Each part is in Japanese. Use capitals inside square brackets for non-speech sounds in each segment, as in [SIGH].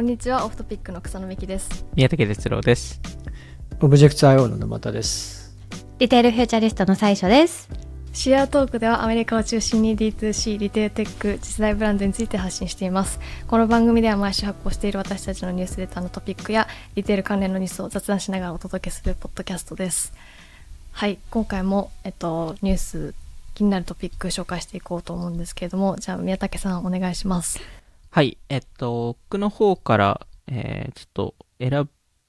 こんにちは、オフトピックの草野美木です。宮武徹郎です。オブジェクト IO の沼田です。 retail futurist の最所です。 Cereal Talk ではアメリカを中心に D2C、リテールテック、次世代ブランドについて発信しています。この番組では毎週発行している私たちのニュースレターのトピックやリテール関連のニュースを雑談しながらお届けするポッドキャストです。はい、今回も、えっと、ニュース、気になるトピック紹介していこうと思うんですけれども、じゃあ宮武さんお願いします。はい。えっと、僕の方から、えーちょっと選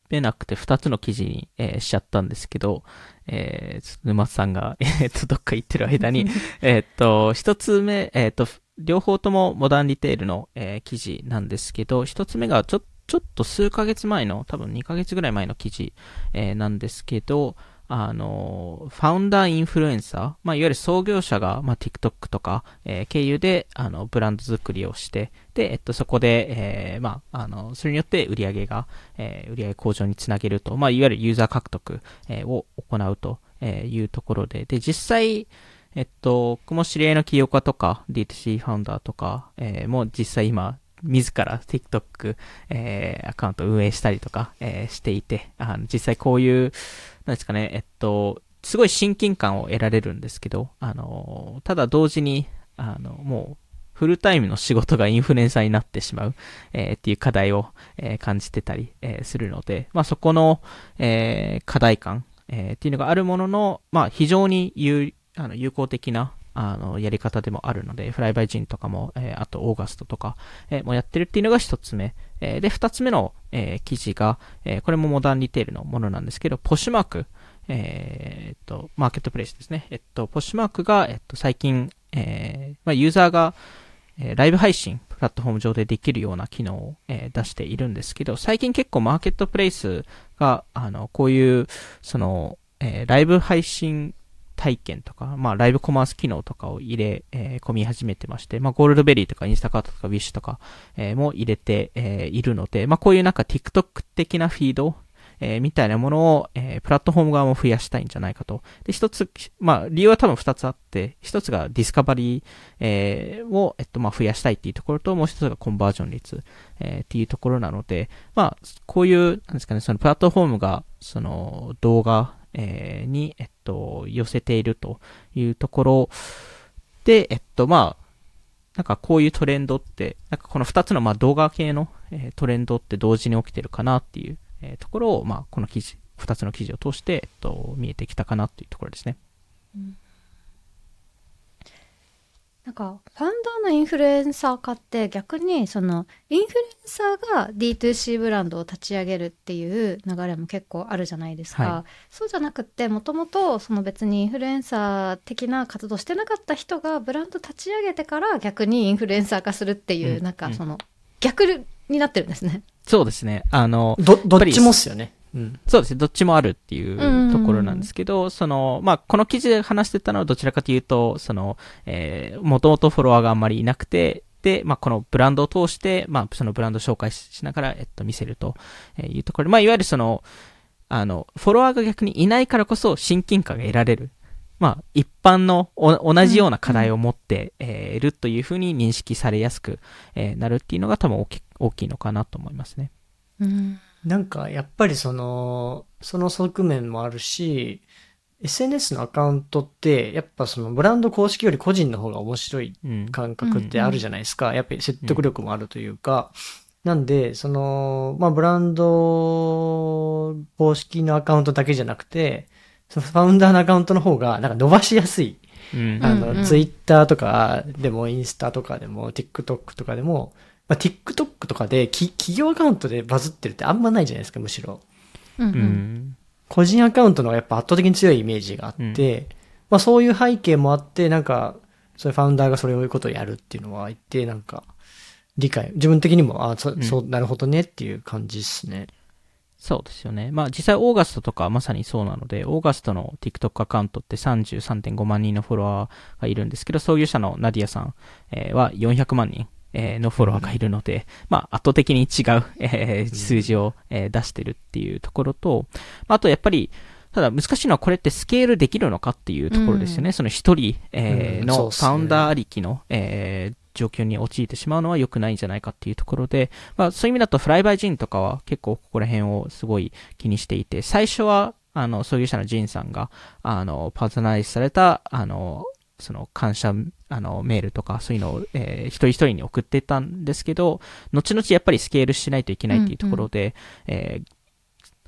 べなくて2つの記事に、えーしちゃったんですけど、えー沼津さんが、えっと、どっか行ってる間に、[LAUGHS] えっと、一つ目、えっと、両方ともモダンリテールの、えー記事なんですけど、一つ目がちょ、ちょっと数ヶ月前の、多分2ヶ月ぐらい前の記事、えーなんですけど、あの、ファウンダーインフルエンサー、まあ、いわゆる創業者が、まあ、TikTok とか、えー経由で、あの、ブランド作りをして、で、えっと、そこで、えーまあ、あの、それによって売り上げが、えー売り上げ向上につなげると、まあ、いわゆるユーザー獲得、えーを行うというところで、で、実際、えっと、僕も知り合いの起業家とか、D2C ファウンダーとか、えーもう実際今、自ら TikTok、えーアカウント運営したりとか、えーしていて、あの、実際こういう、何ですかね、えっと、すごい親近感を得られるんですけど、あの、ただ同時に、あの、もう、フルタイムの仕事が [LAUGHS] インフルエンサーになってしまう、えーっていう課題を、えー感じてたり、えーするので、まあそこの、え課題感、えっていうのがあるものの、まあ非常に有あの有効的な、あの、やり方でもあるので、フライバイジンとかも、えーあとオーガストとか、えーもやってるっていうのが一つ目。えーで、二つ目の、えー記事が、えーこれもモダンリテールのものなんですけど、ポッシュマーク、えーっと、マーケットプレイスですね。えっと、ポッシュマークが、えっと、最近、えーまあ、ユーザーが、えーライブ配信、プラットフォーム上でできるような機能を、えー出しているんですけど、最近結構マーケットプレイスが、あの、こういう、その、えーライブ配信体験とか、まあ、ライブコマース機能とかを入れ、えー込み始めてまして、まあ、ゴールドベリーとかインスタカートとかウィッシュとか、えーも入れて、えーいるので、まあ、こういうなんか TikTok 的なフィード、えーみたいなものを、えープラットフォーム側も増やしたいんじゃないかと。で、一つ、まあ、理由は多分二つあって、一つがディスカバリー、えーを、えっと、まあ、増やしたいっていうところと、もう一つがコンバージョン率、えーっていうところなので、まあ、こういう、なんですかね、そのプラットフォームが、その、動画、えーに、えっと、寄せているというところで、えっと、まあ、なんかこういうトレンドって、なんかこの二つのまあ動画系の、えートレンドって同時に起きてるかなっていう、えーところを、まあ、この記事、二つの記事を通して、えっと、見えてきたかなっていうところですね。なんか、ファウンダーのインフルエンサー化って逆に、その、インフルエンサーが D2C ブランドを立ち上げるっていう流れも結構あるじゃないですか。はそうじゃなくって、もともと、その別にインフルエンサー的な活動してなかった人がブランド立ち上げてから逆にインフルエンサー化するっていう、うんなんかその、逆になってるんですね。そうですね。あの、ど、どっちもっすよね。うん。そうですね。どっちもあるっていんうところなんですけど、その、まあ、この記事で話してたのはどちらかというと、その、えー、もともとフォロワーがあんまりいなくて、で、まあ、このブランドを通して、まあ、そのブランド紹介ししながら、えっと、見せるというところで、まあ、いわゆるその、あの、フォロワーが逆にいないからこそ親近感が得られる。まあ、一般のお同じような課題を持って、えーいるというふうに認識されやすく、えーなるっていうのが多分大き大きいのかなと思いますね。うん。なんか、やっぱりその、その側面もあるし、SNS のアカウントって、やっぱそのブランド公式より個人の方が面白いうん。感覚ってあるじゃないですか。やっぱり説得力もあるというか。なんで、その、まあ、ブランド公式のアカウントだけじゃなくて、そのファウンダーのアカウントの方が、なんか伸ばしやすい。うん。あうんうんの、ツイッターとかでも、インスタとかでも、TikTok とかでも、まあ、TikTok とかでき企業アカウントでバズってるってあんまないじゃないですか、むしろ。うんう。うんん。個人アカウントの方がやっぱ圧倒的に強いイメージがあって、まあそういう背景もあって、なんか、そういうファウンダーがそれをいうことをやるっていうのは言って、なんか、理解、自分的にも、あそ、んそう、なるほどねっていう感じですね。そうですよね。まあ実際オーガストとかまさにそうなので、オーガストの TikTok アカウントって33.5万人のフォロワーがいるんですけど、創業者のナディアさん、えーは400万人。えーのフォロワーがいるので、まあ圧倒的に違う、えー数字を、えー出してるっていうところと、まああとやっぱり、ただ難しいのはこれってスケールできるのかっていうところですよね。その一人、えーのファウンダーありきの、えー状況に陥ってしまうのは良くないんじゃないかっていうところで、まあそういう意味だとフライバイジンとかは結構ここら辺をすごい気にしていて、最初は、あの、創業者のジンさんが、あの、パーソナライズされた、あの、その感謝、あの、メールとか、そういうのを、えー、一人一人に送ってたんですけど、後々やっぱりスケールしないといけないっていうところで、うん。うん、え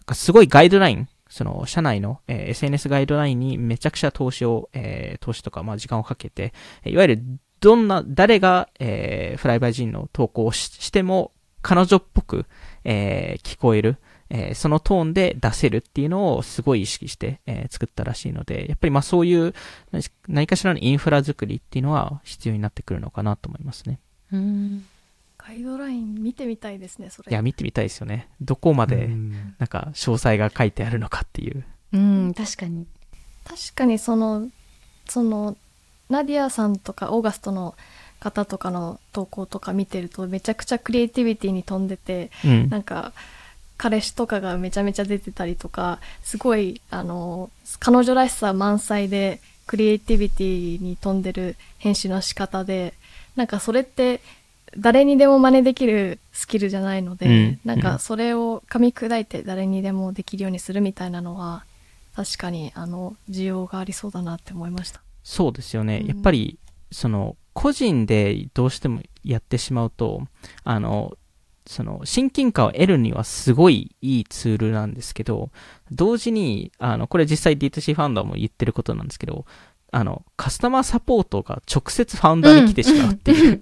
ー、すごいガイドライン、その、社内の、えー、SNS ガイドラインにめちゃくちゃ投資を、えー、投資とか、まあ、時間をかけて、いわゆる、どんな、誰が、えー、フライバイジンの投稿をしても、彼女っぽく、えー、聞こえる、えー、そのトーンで出せるっていうのをすごい意識して、えー、作ったらしいので、やっぱりまあそういう何かしらのインフラ作りっていうのは必要になってくるのかなと思いますね。うんガイドライン見てみたいですね、それ。いや、見てみたいですよね。どこまで、なんか、詳細が書いてあるのかっていう。うん、確かに。確かに、その、その、ナディアさんとか、オーガストの方とかの投稿とか見てると、めちゃくちゃクリエイティビティに富んでて、うん、なんか、彼氏とかがめちゃめちゃ出てたりとか、すごい、あの、彼女らしさ満載で、クリエイティビティに富んでる編集の仕方で、なんかそれって、誰にでも真似できるスキルじゃないので、うん、なんかそれを噛み砕いて誰にでもできるようにするみたいなのは、確かに、あの、需要がありそうだなって思いました。そうですよね。うん、やっぱり、その、個人でどうしてもやってしまうと、あの、その、親近感を得るにはすごいいいツールなんですけど、同時に、あの、これ実際 D2C ファウンダーも言ってることなんですけど、あの、カスタマーサポートが直接ファウンダーに来てしまうっていう、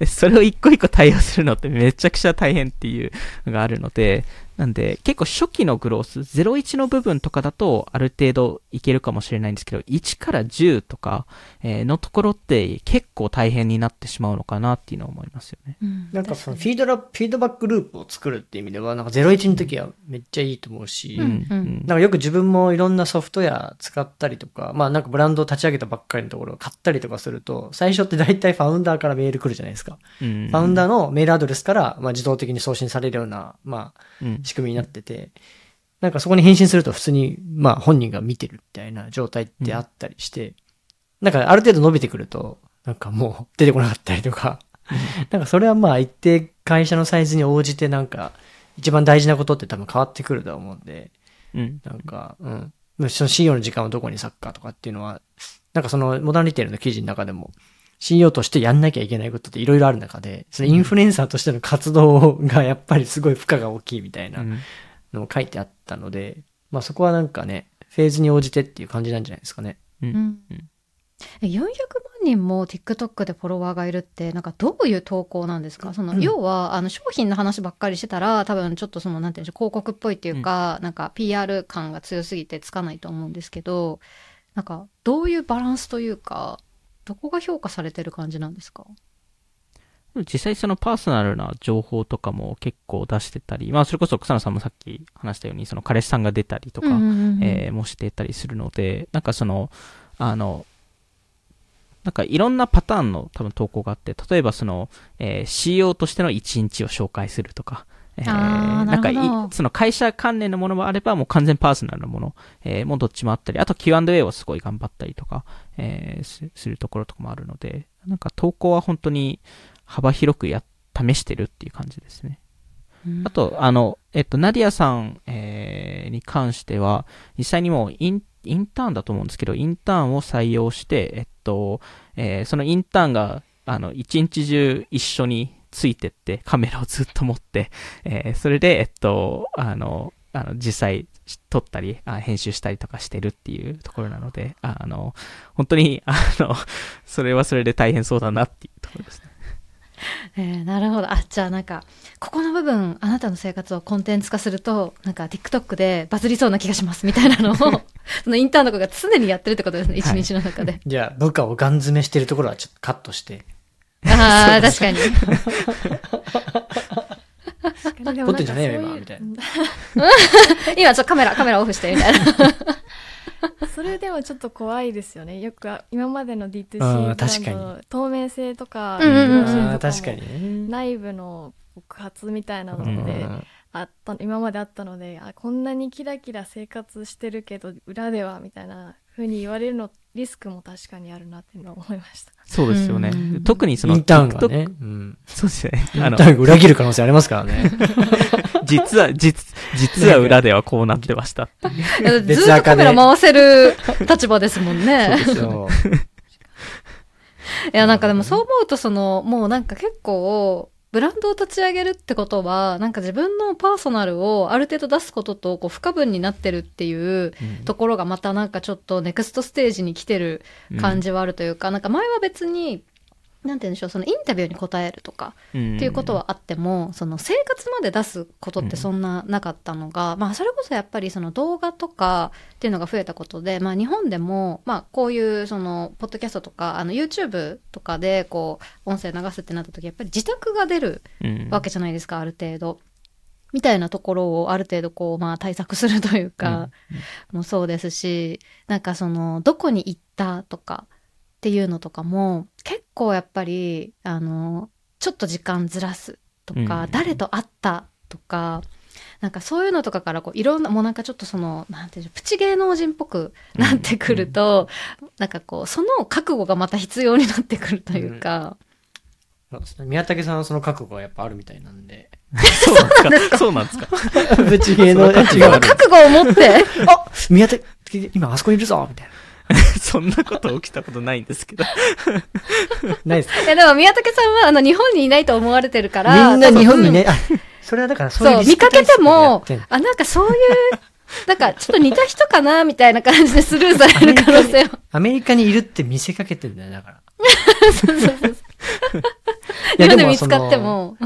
うん、それを一個一個対応するのってめちゃくちゃ大変っていうのがあるので、なんで、結構初期のグロース、01の部分とかだと、ある程度いけるかもしれないんですけど、1から10とか、えー、のところって結構大変になってしまうのかなっていうのを思いますよね。うん、なんかそのフィードラ、フィードバックループを作るっていう意味では、なんか01の時はめっちゃいいと思うし、うん、うん、なんかよく自分もいろんなソフトウェア使ったりとか、まあなんかブランドを立ち上げたばっかりのところを買ったりとかすると、最初って大体ファウンダーからメール来るじゃないですか。うん、ファウンダーのメールアドレスから、まあ自動的に送信されるような、まあ、仕組みになってて、なんかそこに返信すると普通に、まあ本人が見てるみたいな状態ってあったりして、うん、なんかある程度伸びてくると、なんかもう出てこなかったりとか、なんかそれはまあ一定会社のサイズに応じてなんか一番大事なことって多分変わってくると思うんで、うん、なんか、うん。その CEO の時間をどこに割くかとかっていうのは、なんかそのモダンリテールの記事の中でも、CEO としてやんなきゃいけないことっていろいろある中で、そのインフルエンサーとしての活動がやっぱりすごい負荷が大きいみたいなのも書いてあったので、まあそこはなんかね、フェーズに応じてっていう感じなんじゃないですかね。うん。うん、400万人も TikTok でフォロワーがいるって、なんかどういう投稿なんですか？その、要は、あの、商品の話ばっかりしてたら、多分ちょっとその、なんていうんでしょう、広告っぽいっていうか、うん、なんか PR 感が強すぎてつかないと思うんですけど、なんか、どういうバランスというか、どこが評価されてる感じなんですか？実際そのパーソナルな情報とかも結構出してたり、まあそれこそ草野さんもさっき話したように、その彼氏さんが出たりとか、えもしてたりするので、なんかその、あの、なんかいろんなパターンの多分投稿があって、例えばその、えー、CEO としての一日を紹介するとか、えー、なんかい、その会社関連のものもあれば、もう完全パーソナルなもの、えー、もうどっちもあったり、あと Q&A をすごい頑張ったりとか、えー、するところとかもあるので、なんか投稿は本当に幅広くや、試してるっていう感じですね。あと、あの、えっと、ナディアさん、えー、に関しては、実際にもうイン、インターンだと思うんですけど、インターンを採用して、えっと、えー、そのインターンが、あの、一日中一緒についてってカメラをずっと持って、えー、それで、えっと、あの、あの実際撮ったりあ、編集したりとかしてるっていうところなので、あの、本当に、あの、それはそれで大変そうだなっていうところですね。えー、なるほど。あ、じゃあなんか、ここの部分、あなたの生活をコンテンツ化すると、なんか TikTok でバズりそうな気がしますみたいなのを、[LAUGHS] そのインターンの子が常にやってるってことですね、一、日の中で。じゃあ、部下をガン詰めしてるところはちょっとカットして。ああ、確かに。撮ってんじゃねえよ、今、みたいな。[LAUGHS] 今、ちょっとカメラ、カメラオフして、みたいな。[LAUGHS] それでもちょっと怖いですよね。よく今までの D2C ブランド透明性とか、確かに内部の告発みたいなので、あった今まであったのであこんなにキラキラ生活してるけど裏ではみたいな風に言われるのリスクも確かにあるなっていうのは思いましたそうですよねうん。特にそのインターンが TikTok ね。うん。そうですね。インタあの、ーンが裏切る可能性ありますからね。[LAUGHS] 実は、実、実は裏ではこうなってましたっていう。ずっとカメラ回せる立場ですもんね。そう。[LAUGHS] いや、なんかでもそう思うと、その、もうなんか結構、ブランドを立ち上げるってことは、なんか自分のパーソナルをある程度出すことと、こう、不可分になってるっていうところがまたなんかちょっとネクストステージに来てる感じはあるというか、なんか前は別に、なんて言うんでしょう、そのインタビューに答えるとか、っていうことはあっても、その生活まで出すことってそんななかったのが、まあそれこそやっぱりその動画とかっていうのが増えたことで、まあ日本でも、まあこういうそのポッドキャストとか、あの YouTube とかでこう音声流すってなった時、やっぱり自宅が出るわけじゃないですか、ある程度。みたいなところをある程度こう、まあ対策するというか、もそうですし、なんかその、どこに行ったとかっていうのとかも、結構やっぱり、あの、ちょっと時間ずらすとか、うん。誰と会ったとか、なんかそういうのとかからこういろんな、もうなんかちょっとその、なんていうの、プチ芸能人っぽくなってくると、なんかこう、その覚悟がまた必要になってくるというか、そうですね。宮武さんはその覚悟がやっぱあるみたいなんで。[LAUGHS] そうなんですか？そうなんですか？[LAUGHS] ぶち芸の、違う。覚悟を持って、[LAUGHS] あ宮武、今あそこにいるぞみたい [LAUGHS] そんなこと起きたことないんですけど。な。[LAUGHS] ないですか？[LAUGHS] いやでも宮武さんはあの日本にいないと思われてるから、みんな日本にね、あ、それはだからそういう見かけてもあ、なんかそういう、なんかちょっと似た人かなみたいな感じでスルーされる可能性は。アメリカにいるって見せかけてんだよ、だから。い今やもで見つかっても。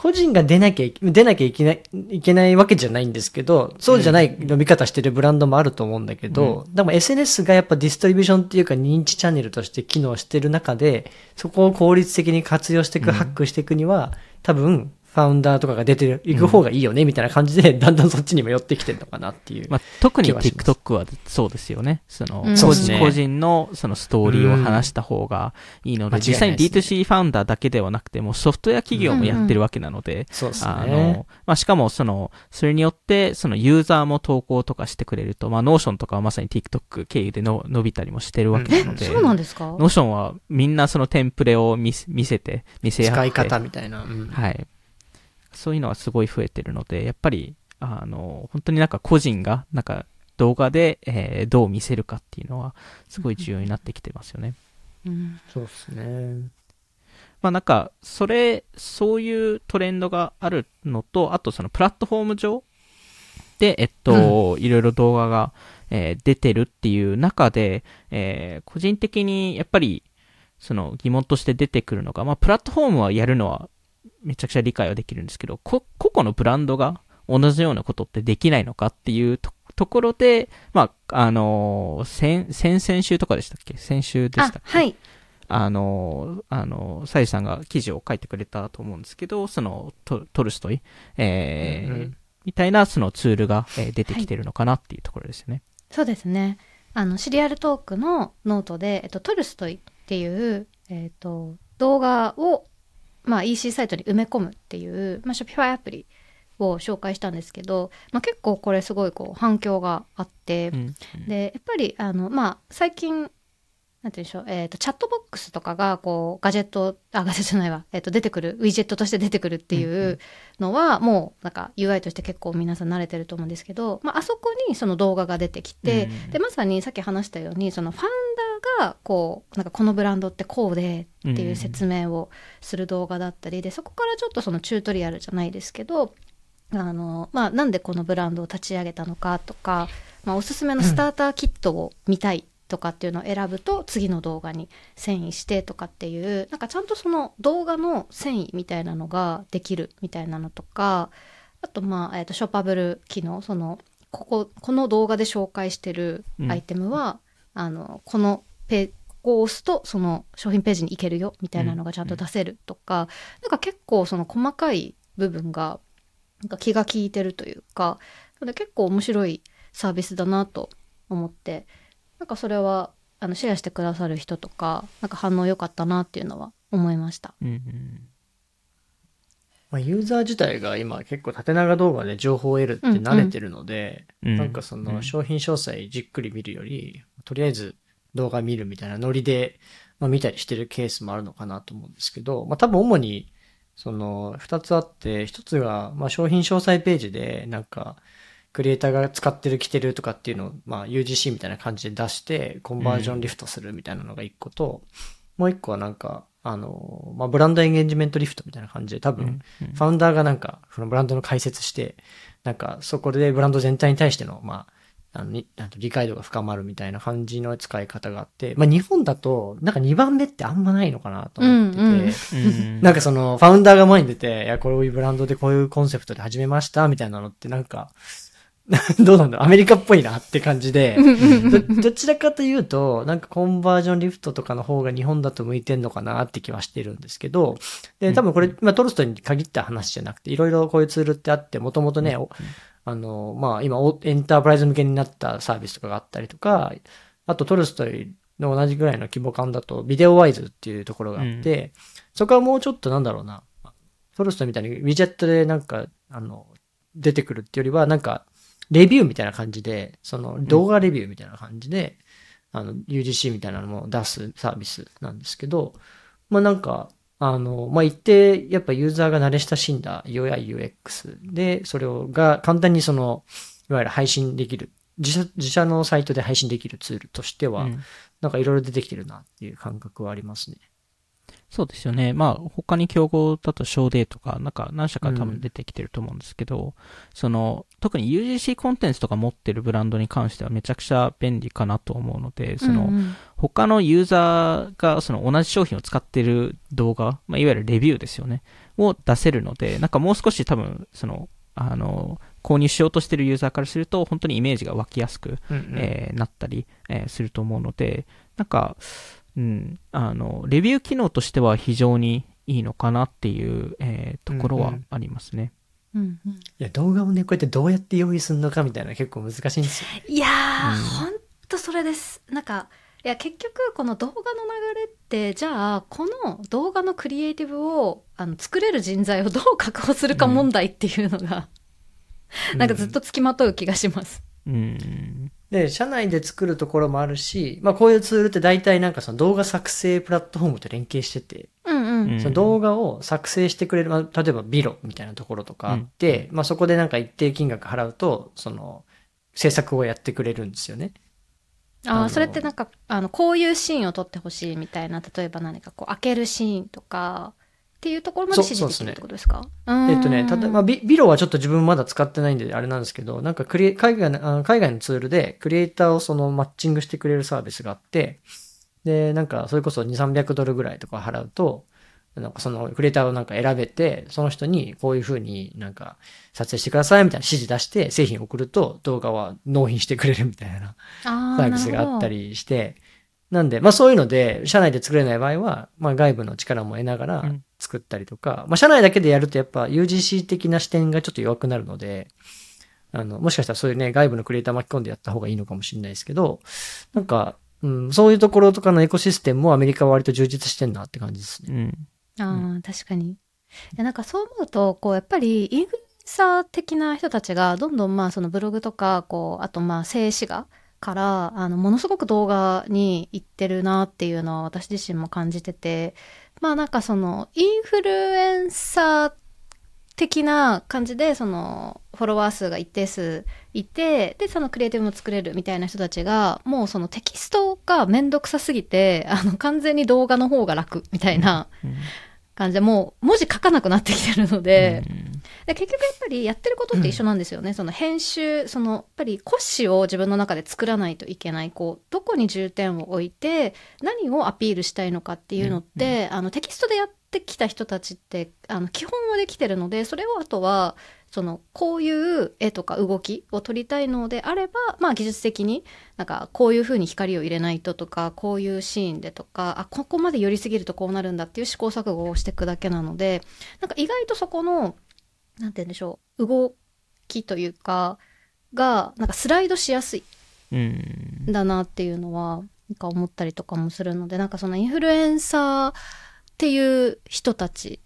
個人が出なきゃい、出なきゃいけない、いけないわけじゃないんですけど、そうじゃない伸び方してるブランドもあると思うんだけど、でも SNS がやっぱディストリビューションっていうか認知チャンネルとして機能してる中で、そこを効率的に活用していく、うん。ハックしていくには、多分、ファウンダーとかが出ていく方がいいよね、みたいな感じで、[LAUGHS] だんだんそっちにも寄ってきてるのかなっていう。まあ、特に TikTok はそうですよね。その、うん個人個人のそのストーリーを話した方がいいので、うん実際に間違いないです D2C ファウンダーだけではなくて、もうソフトウェア企業もやってるわけなので、そうですあねの。、まあ、しかもその、それによって、そのユーザーも投稿とかしてくれると、まあ、 Notion とかはまさに TikTok 経由での伸びたりもしてるわけなので、そうなんですか？ Notion はみんなそのテンプレを見せ見せて、見せ合って。使い方みたいな。うんはい。そういうのはすごい増えてるので、やっぱり、あの、本当になんか個人が、なんか動画で、えーどう見せるかっていうのは、すごい重要になってきてますよね。うんそうですね。まあなんか、それ、そういうトレンドがあるのと、あとそのプラットフォーム上で、えっと、いろいろ動画が、えー出てるっていう中で、えー個人的にやっぱり、その疑問として出てくるのが、まあプラットフォームはやるのはめちゃくちゃ理解はできるんですけど、こ個々のブランドが同じようなことってできないのかっていうとところで、まあ、あのー先、先々週とかでしたっけ？先週でしたっけ？あ、はい。あの、あの、最所さんが記事を書いてくれたと思うんですけど、そのト Tolstoy、えーうんうんみたいなそのツールが、えー出てきてるのかなっていうところですよね。そうですね。あの、 Cereal Talk のノートで、えっと、 Tolstoy っていう、えっと、動画を、まあ、EC サイトに埋め込むっていう、まあ、Shopify アプリを紹介したんですけど、まあ、結構これすごいこう反響があって、うん。で、やっぱり、あの、まあ、最近、なんて言うんでしょう、えっ、と、チャットボックスとかが、こう、ガジェット、あ、ガジェットじゃないわ、えっ、と、出てくる、ウィジェットとして出てくるっていうのは、もう、なんか、UI として結構皆さん慣れてると思うんですけど、まあ、あそこにその動画が出てきて、うんで、まさにさっき話したように、そのファウンダーが、こう、なんか、このブランドってこうで、っていう説明をする動画だったりで、そこからちょっとそのチュートリアルじゃないですけど、あの、まあ、なんでこのブランドを立ち上げたのかとか、まあ、おすすめのスターターキットを見たいとかっていうのを選ぶと、次の動画に遷移してとかっていう、なんかちゃんとその動画の遷移みたいなのができるみたいなのとか、あと、まあ、えっ、と、ショッパブル機能、その、ここ、この動画で紹介してるアイテムは、あの、このペここを押すと、その商品ページに行けるよ、みたいなのがちゃんと出せるとか、なんか結構その細かい部分が、なんか気が利いてるというか、結構面白いサービスだなと思って、なんかそれは、あの、シェアしてくださる人とか、なんか反応良かったなっていうのは思いました。うんうん。まあ、ユーザー自体が今結構縦長動画で情報を得るって慣れてるので、うん。なんかそのうん。商品詳細じっくり見るより、とりあえず動画見るみたいなノリで、まあ、見たりしてるケースもあるのかなと思うんですけど、まあ多分主にその二つあって、一つがまあ商品詳細ページでなんかクリエイターが使ってる着てるとかっていうのをまあ UGC みたいな感じで出してコンバージョンリフトするみたいなのが一個と、もう一個はなんかあの、まあブランドエンゲージメントリフトみたいな感じで多分、うんファウンダーがなんか、そのブランドの解説して、なんか、そこでブランド全体に対しての、まあ、あのになんと理解度が深まるみたいな感じの使い方があって、まあ日本だと、なんか2番目ってあんまないのかなと思ってて、うんうん。うん。なんかその、ファウンダーが前に出て、いや、こういうブランドでこういうコンセプトで始めました、みたいなのってなんか、[LAUGHS] どうなんだアメリカっぽいなって感じで、どどちらかというと、なんかコンバージョンリフトとかの方が日本だと向いてんのかなって気はしてるんですけど、で、多分これ、まあトルストイに限った話じゃなくて、いろいろこういうツールってあって、もともとね、おあの、まあ今、おエンタープライズ向けになったサービスとかがあったりとか、あとトルストイの同じぐらいの規模感だと、ビデオワイズっていうところがあって、そこはもうちょっとなんだろうな、トルストイみたいにウィジェットでなんか、あの、出てくるっていうよりは、なんか、レビューみたいな感じで、その動画レビューみたいな感じで、あの、UGC みたいなのも出すサービスなんですけど、まあなんか、あの、まあ一定、やっぱユーザーが慣れ親しんだ UI、UX で、それをが簡単にその、いわゆる配信できる、自社、自社のサイトで配信できるツールとしては、うんなんかいろいろ出てきてるなっていう感覚はありますね。そうですよね。まあ、他に競合だと、ショーデーとか、なんか何社か多分出てきてると思うんですけど、その、特に UGC コンテンツとか持ってるブランドに関してはめちゃくちゃ便利かなと思うので、その、うんうん。他のユーザーがその同じ商品を使ってる動画、まあ、いわゆるレビューですよね、を出せるので、なんかもう少し多分、その、あの、購入しようとしてるユーザーからすると、本当にイメージが湧きやすく、うんうん。えーなったり、えーすると思うので、なんか、うん、あの、レビュー機能としては非常にいいのかなっていう、えーところはありますね。うんうんいや、動画をね、こうやってどうやって用意するのかみたいな結構難しいんですよ。いやー、うんほんとそれです。なんか、いや、結局、この動画の流れって、じゃあ、この動画のクリエイティブを、あの、作れる人材をどう確保するか問題っていうのが、なんかずっと付きまとう気がします。うん。で、社内で作るところもあるし、まあこういうツールって大体なんかその動画作成プラットフォームと連携してて、うんうん。うんその動画を作成してくれる、まあ、例えばビロみたいなところとかあって、まあそこでなんか一定金額払うと、その制作をやってくれるんですよね。ああ、それってなんか、あの、こういうシーンを撮ってほしいみたいな、例えば何かこう、開けるシーンとか、っていうところまで指示できるってことですか？えっとね、た例えばビビロはちょっと自分まだ使ってないんであれなんですけど、なんかクリエ海外の海外のツールでクリエイターをそのマッチングしてくれるサービスがあって、で、なんかそれこそ2、300ドルぐらいとか払うと、なんかそのクリエイターをなんか選べて、その人にこういう風になんか撮影してくださいみたいな指示出して製品送ると動画は納品してくれるみたいなササービスがあった。りして、なんで、まあそういうので、社内で作れない場合は、まあ外部の力も得ながらうん作ったりとか、まあ社内だけでやるとやっぱ UGC 的な視点がちょっと弱くなるので、あの、もしかしたらそういうね、外部のクリエイター巻き込んでやった方がいいのかもしれないですけど、なんか、うん、そういうところとかのエコシステムもアメリカは割と充実してんなって感じですね。うん。ああ、確かに。いやなんかそう思うと、こう、やっぱりインフルエンサー的な人たちが、どんどんまあ、そのブログとか、こう、あとまあ、静止画から、あの、ものすごく動画に行ってるなっていうのは私自身も感じてて、まあなんかその、インフルエンサー的な感じで、その、フォロワー数が一定数いて、で、そのクリエイティブも作れるみたいな人たちが、もうそのテキストがめんどくさすぎて、[LAUGHS] あの、完全に動画の方が楽みたいなうん。感じで、もう文字書かなくなってきてるので、うんで結局やっぱりやってることって一緒なんですよね。その編集、そのやっぱり骨子を自分の中で作らないといけない。こう、どこに重点を置いて、何をアピールしたいのかっていうのって、あのテキストでやってきた人たちって、あの基本はできてるので、それをあとは、そのこういう絵とか動きを撮りたいのであれば、まあ技術的になんかこういう風に光を入れないととか、こういうシーンでとか、あ、ここまで寄りすぎるとこうなるんだっていう試行錯誤をしていくだけなので、なんか意外とそこの、なんて言うんでしょう、動きというか、が、なんかスライドしやすいうん。んだなっていうのは、なんか思ったりとかもするので、なんかそのインフルエンサーっていう人たち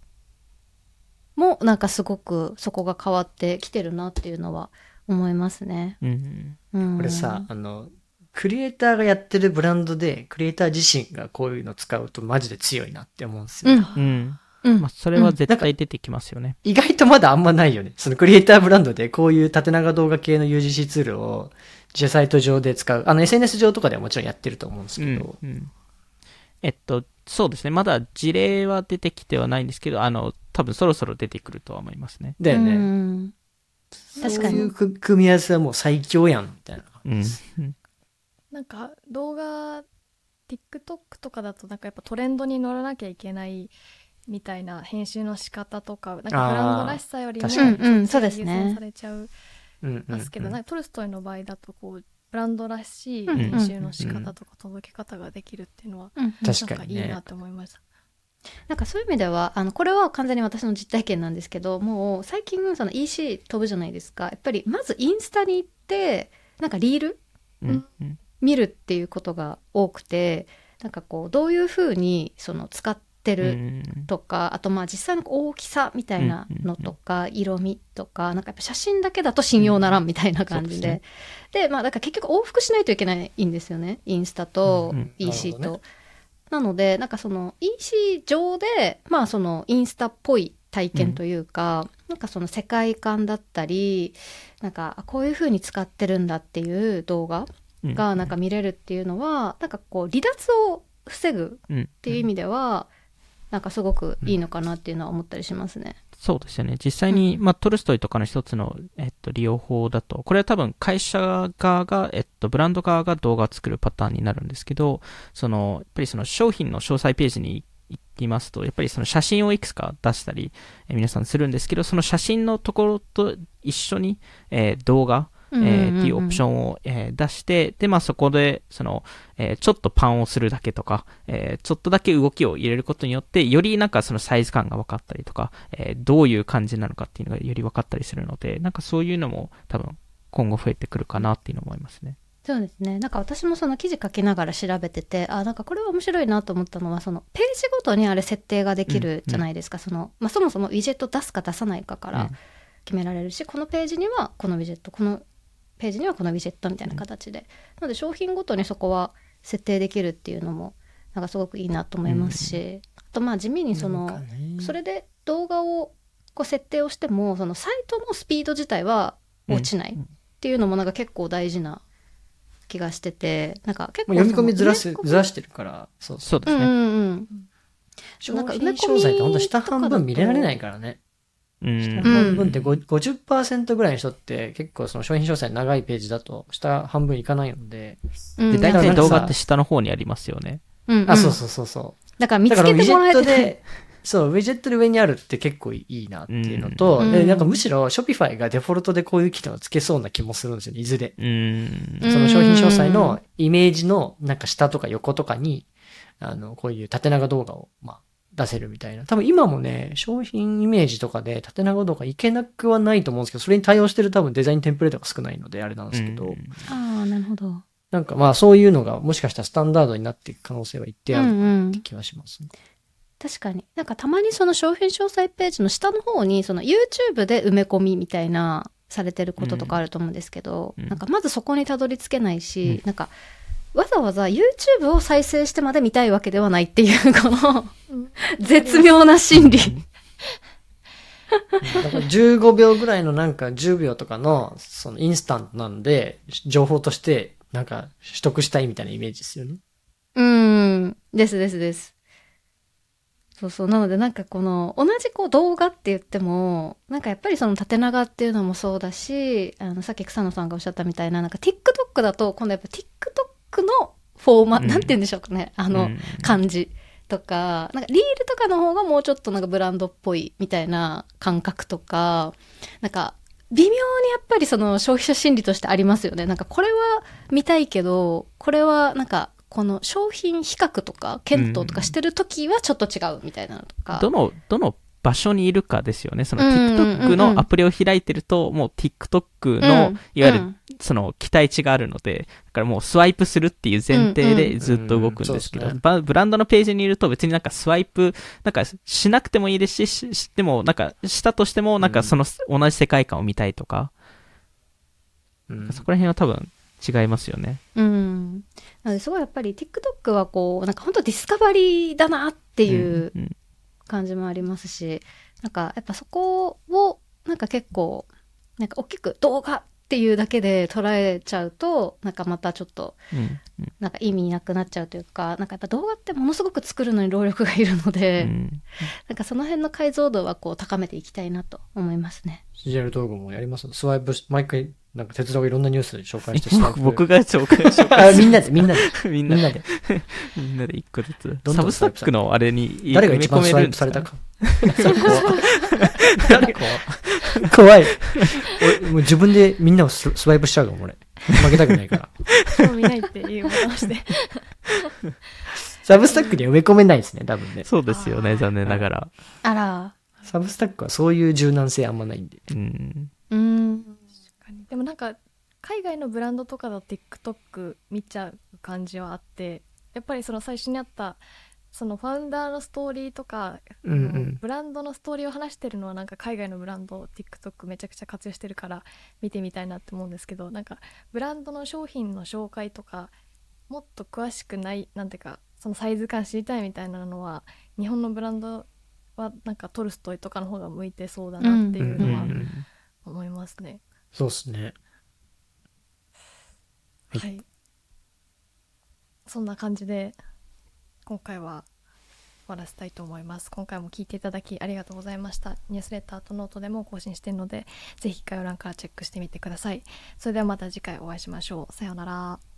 もなんかすごくそこが変わってきてるなっていうのは思いますね。うん。うん、これさ、あの、クリエイターがやってるブランドで、クリエイター自身がこういうの使うとマジで強いなって思うんですよ。うんうん。うんまあ、それは絶対出てきますよね。意外とまだあんまないよね。そのクリエイターブランドでこういう縦長動画系の UGC ツールを自社サイト上で使う。あの SNS 上とかではもちろんやってると思うんですうんけど。うんえっと、そうですね。まだ事例は出てきてはないんですけど、あの、多分そろそろ出てくるとは思いますね。だよね。うん確かにそういうく組み合わせはもう最強やん、みたいな。うん。なんか動画 TikTok とかだとなんかやっぱトレンドに乗らなきゃいけないみたいな編集の仕方とかなんかブランドらしさよりも確かにうんうんそうです優ね先されちゃうますけど、なんかトルストイの場合だとこうブランドらしいうん編集の仕方とか届け方ができるっていうのは、なんかいいなって思いました。なんかそういう意味では、あの、これは完全に私の実体験なんですけど、もう最近その EC 飛ぶじゃないですか。やっぱりまずインスタに行って、なんかリールうん。うん。見るっていうことが多くて、なんかこう、どういうふうにその使ってる。うん。とか、あとまあ実際の大きさみたいなのとか、色味とか、なんかやっぱ写真だけだと信用ならんみたいな感じで。うんでまあだから結局往復しないといけないんですよね。インスタとうん EC と。なるほどなので、なんかその EC 上で、まあそのインスタっぽい体験というか、なんかその世界観だったり、なんかあこういう風に使ってるんだっていう動画うん。がなんか見れるっていうのは、なんかこう離脱を防ぐうんっていう意味では、なんかすごくいいのかなっていうのは思ったりしますね。そうですよね。実際に、まあ、トルストイとかの一つの、えっと、利用法だと、これは多分会社側が、えっと、ブランド側が動画を作るパターンになるんですけど、その、やっぱりその商品の詳細ページに行きますと、やっぱりその写真をいくつか出したり、えー皆さんするんですけど、その写真のところと一緒に、えー動画、えーっていうオプションを、えー出して、で、まあそこで、その、えーちょっとパンをするだけとか、えーちょっとだけ動きを入れることによって、よりなんかそのサイズ感が分かったりとか、えーどういう感じなのかっていうのがより分かったりするので、なんかそういうのも多分今後増えてくるかなっていうのを思いますね。そうですね。なんか私もその記事書きながら調べてて、あ、なんかこれは面白いなと思ったのは、そのページごとにあれ設定ができるじゃないですか。その、まあそもそもウィジェット出すか出さないかからうん決められるし、このページにはこのウィジェット、このページにはこのウィジェットみたいな形で。なので商品ごとにそこは設定できるっていうのも、なんかすごくいいなと思いますし、あとまあ地味にその、それで動画をこう設定をしても、そのサイトのスピード自体は落ちないっていうのもなんか結構大事な気がしてて、なんか結構読み込みずらすずらしてるから、そうそう。ですね。うんうんうん。商なんか埋め込み細ってほんと下半分見れられないからね。うん。下半分ってご50%ぐらいの人って結構その商品詳細長いページだと下半分いかないので。うんで、大体動画って下の方にありますよね。うんうんあ、そうそうそうそう。だから見つだからウィジェットけてもらえてで、そう、ウィジェットで上にあるって結構いいなっていうのと、うんでなんかむしろ Shopify がデフォルトでこういう機能をつけそうな気もするんですよね、いずれ。うん。うんその商品詳細のイメージのなんか下とか横とかに、あの、こういう縦長動画を、まあ、出せるみたいな。多分今もね、商品イメージとかで縦長動画いけなくはないと思うんですけど、それに対応してる多分デザインテンプレートが少ないのであれなんですけど、うんああ、なるほど。なんかまあそういうのがもしかしたらスタンダードになっていく可能性は一定あるうんうん気はしますね。確かに。なんかたまにその商品詳細ページの下の方に、その YouTube で埋め込みみたいな、されてることとかあると思うんですけど、うんなんかまずそこにたどり着けないし、なんか、わざわざ YouTube を再生してまで見たいわけではないっていう、このうん絶妙な心理。だから15秒ぐらいのなんか10秒とかのそのインスタントなんで、情報としてなんか取得したいみたいなイメージですよね。うん。ですですです。そうそう。なのでなんかこの、同じこう動画って言っても、なんかやっぱりその縦長っていうのもそうだし、あの、さっき草野さんがおっしゃったみたいな、なんか TikTok だと、今度やっぱ TikTok のフォーマ、うんなんて言うんでしょうかね。あの、うん感じとか、なんかリールとかの方がもうちょっとなんかブランドっぽいみたいな感覚とか、なんか微妙にやっぱりその消費者心理としてありますよね。なんかこれは見たいけど、これはなんかこの商品比較とか検討とかしてる時はちょっと違うみたいなのとか。どの、どの場所にいるかですよね。その TikTok のアプリを開いてると、もう TikTok の、いわゆるその期待値があるので、だからもうスワイプするっていう前提でずっと動くんですけど、ブランドのページにいると別になんかスワイプ、なんかしなくてもいいですし、ししてもなんかしたとしてもなんかその同じ世界観を見たいとか、うん。そこら辺は多分違いますよね。うん。なのですごいやっぱり TikTok はこう、なんか本当ディスカバリーだなっていううんうん感じもありますし、なんかやっぱそこをなんか結構、なんか大きく動画っていうだけで捉えちゃうと、なんかまたちょっと、うんうん。なんか意味なくなっちゃうというか、なんかやっぱ動画ってものすごく作るのに労力がいるので、うんなんかその辺の解像度はこう高めていきたいなと思いますね。CGL 動画もやります？スワイプし、毎回、なんか鉄道がいろんなニュースで紹介してスワイプ。僕が紹介紹介あ、[LAUGHS] みんなで、みんなで。みんなでみんなで。一個ずつ。サブスタックのあれに誰が一番スワイプされたか。[LAUGHS] 誰怖い。怖い。俺、もう自分でみんなをススワイプしちゃうかも、俺。負けたくないから。興味ないっていうして。[LAUGHS] サブスタックには埋め込めないですね、多分ね。そうですよね、残念ながら。あら。サブスタックはそういう柔軟性あんまないんで。うん。うん。なんか海外のブランドとかだと TikTok 見ちゃう感じはあってやっぱりその最初にあったそのファウンダーのストーリーとか、うんうんブランドのストーリーを話してるのはなんか海外のブランド TikTok めちゃくちゃ活用してるから見てみたいなって思うんですけどなんかブランドの商品の紹介とかもっと詳しくないなんていうかそのサイズ感知りたいみたいなのは日本のブランドはなんかトルストイとかの方が向いてそうだなっていうのはうん思いますね。そうですね。はいはい。そんな感じで今回は終わらせたいと思います。今回も聞いていただきありがとうございました。ニュースレターとノートでも更新しているので、ぜひ概要欄からチェックしてみてください。それではまた次回お会いしましょう。さようなら。